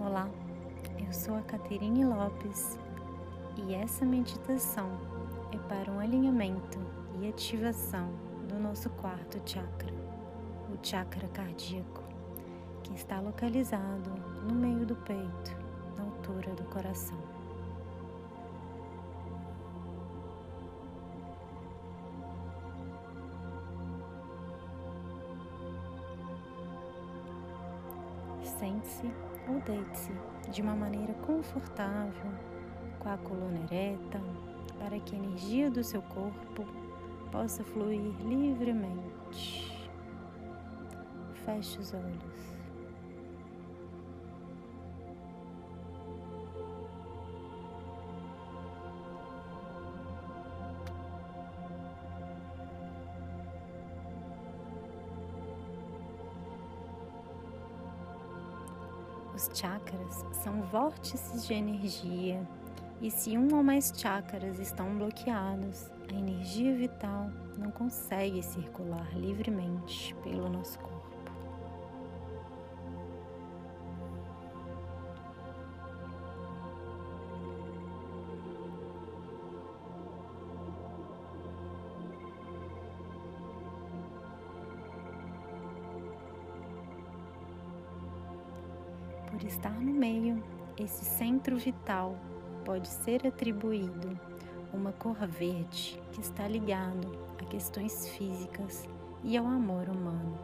Olá, eu sou a Caterine Lopes e essa meditação é para um alinhamento e ativação do nosso quarto chakra, o chakra cardíaco, que está localizado no meio do peito, na altura do coração. Sente-se ou deite-se de uma maneira confortável, com a coluna ereta, para que a energia do seu corpo possa fluir livremente. Feche os olhos. Os chakras são vórtices de energia e se um ou mais chakras estão bloqueados, a energia vital não consegue circular livremente pelo nosso corpo. Por estar no meio, esse centro vital pode ser atribuído uma cor verde que está ligado a questões físicas e ao amor humano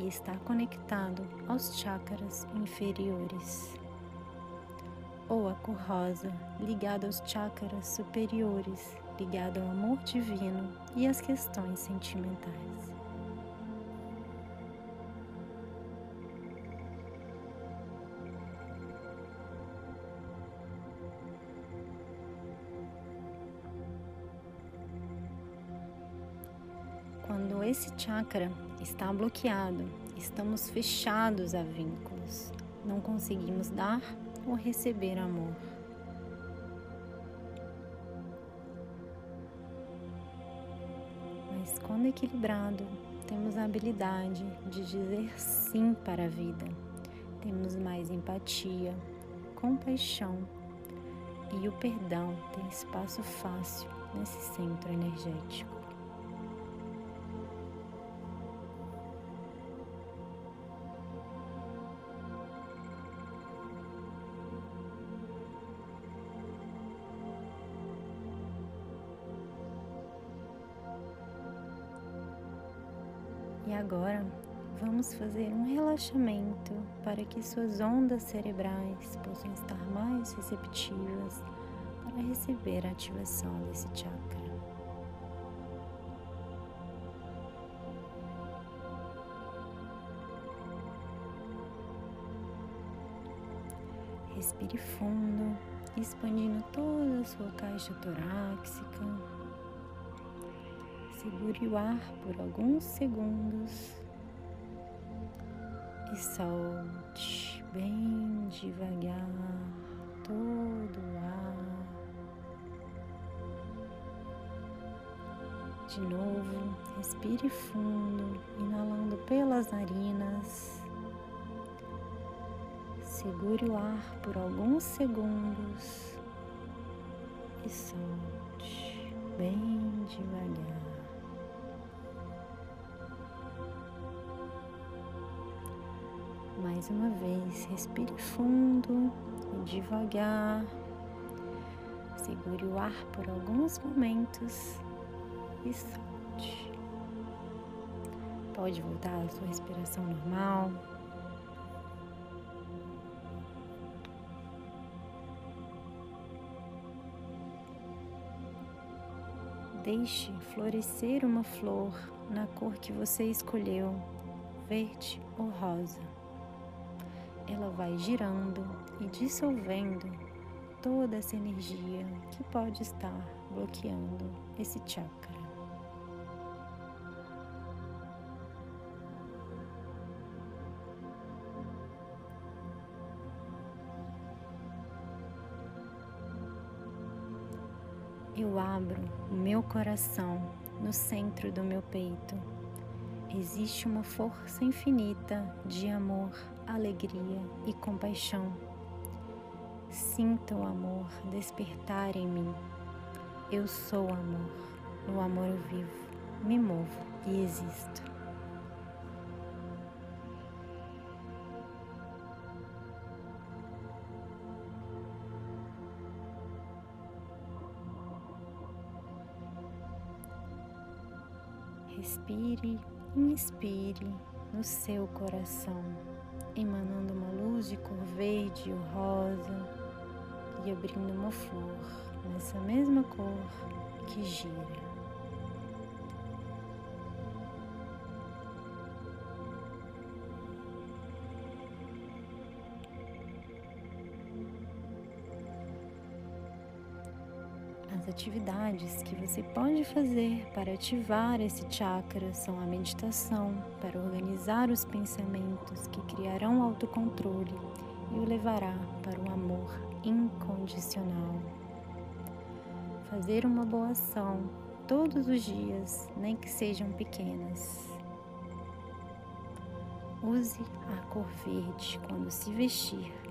e está conectado aos chakras inferiores. Ou a cor rosa, ligada aos chakras superiores, ligado ao amor divino e às questões sentimentais. Quando esse chakra está bloqueado, estamos fechados a vínculos, não conseguimos dar ou receber amor. Mas quando equilibrado, temos a habilidade de dizer sim para a vida. Temos mais empatia, compaixão e o perdão tem espaço fácil nesse centro energético. E agora vamos fazer um relaxamento para que suas ondas cerebrais possam estar mais receptivas para receber a ativação desse chakra. Respire fundo, expandindo toda a sua caixa torácica. Segure o ar por alguns segundos e solte bem devagar todo o ar. De novo, respire fundo, inalando pelas narinas. Segure o ar por alguns segundos e solte bem devagar. Mais uma vez, respire fundo e devagar. Segure o ar por alguns momentos e solte. Pode voltar à sua respiração normal. Deixe florescer uma flor na cor que você escolheu, verde ou rosa. Ela vai girando e dissolvendo toda essa energia que pode estar bloqueando esse chakra. Eu abro o meu coração no centro do meu peito. Existe uma força infinita de amor, alegria e compaixão Sinta o amor despertar em mim. Eu sou amor. No amor eu vivo, me movo e existo. Respire inspire no seu coração, emanando uma luz de cor verde ou rosa e abrindo uma flor nessa mesma cor que gira. As atividades que você pode fazer para ativar esse chakra são a meditação, para organizar os pensamentos que criarão autocontrole e o levará para o amor incondicional. Fazer uma boa ação todos os dias, nem que sejam pequenas. Use a cor verde quando se vestir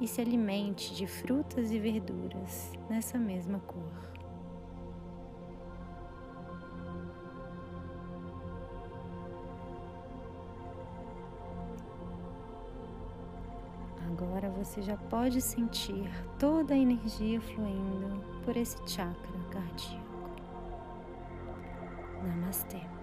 e se alimente de frutas e verduras nessa mesma cor. Agora você já pode sentir toda a energia fluindo por esse chakra cardíaco. Namastê.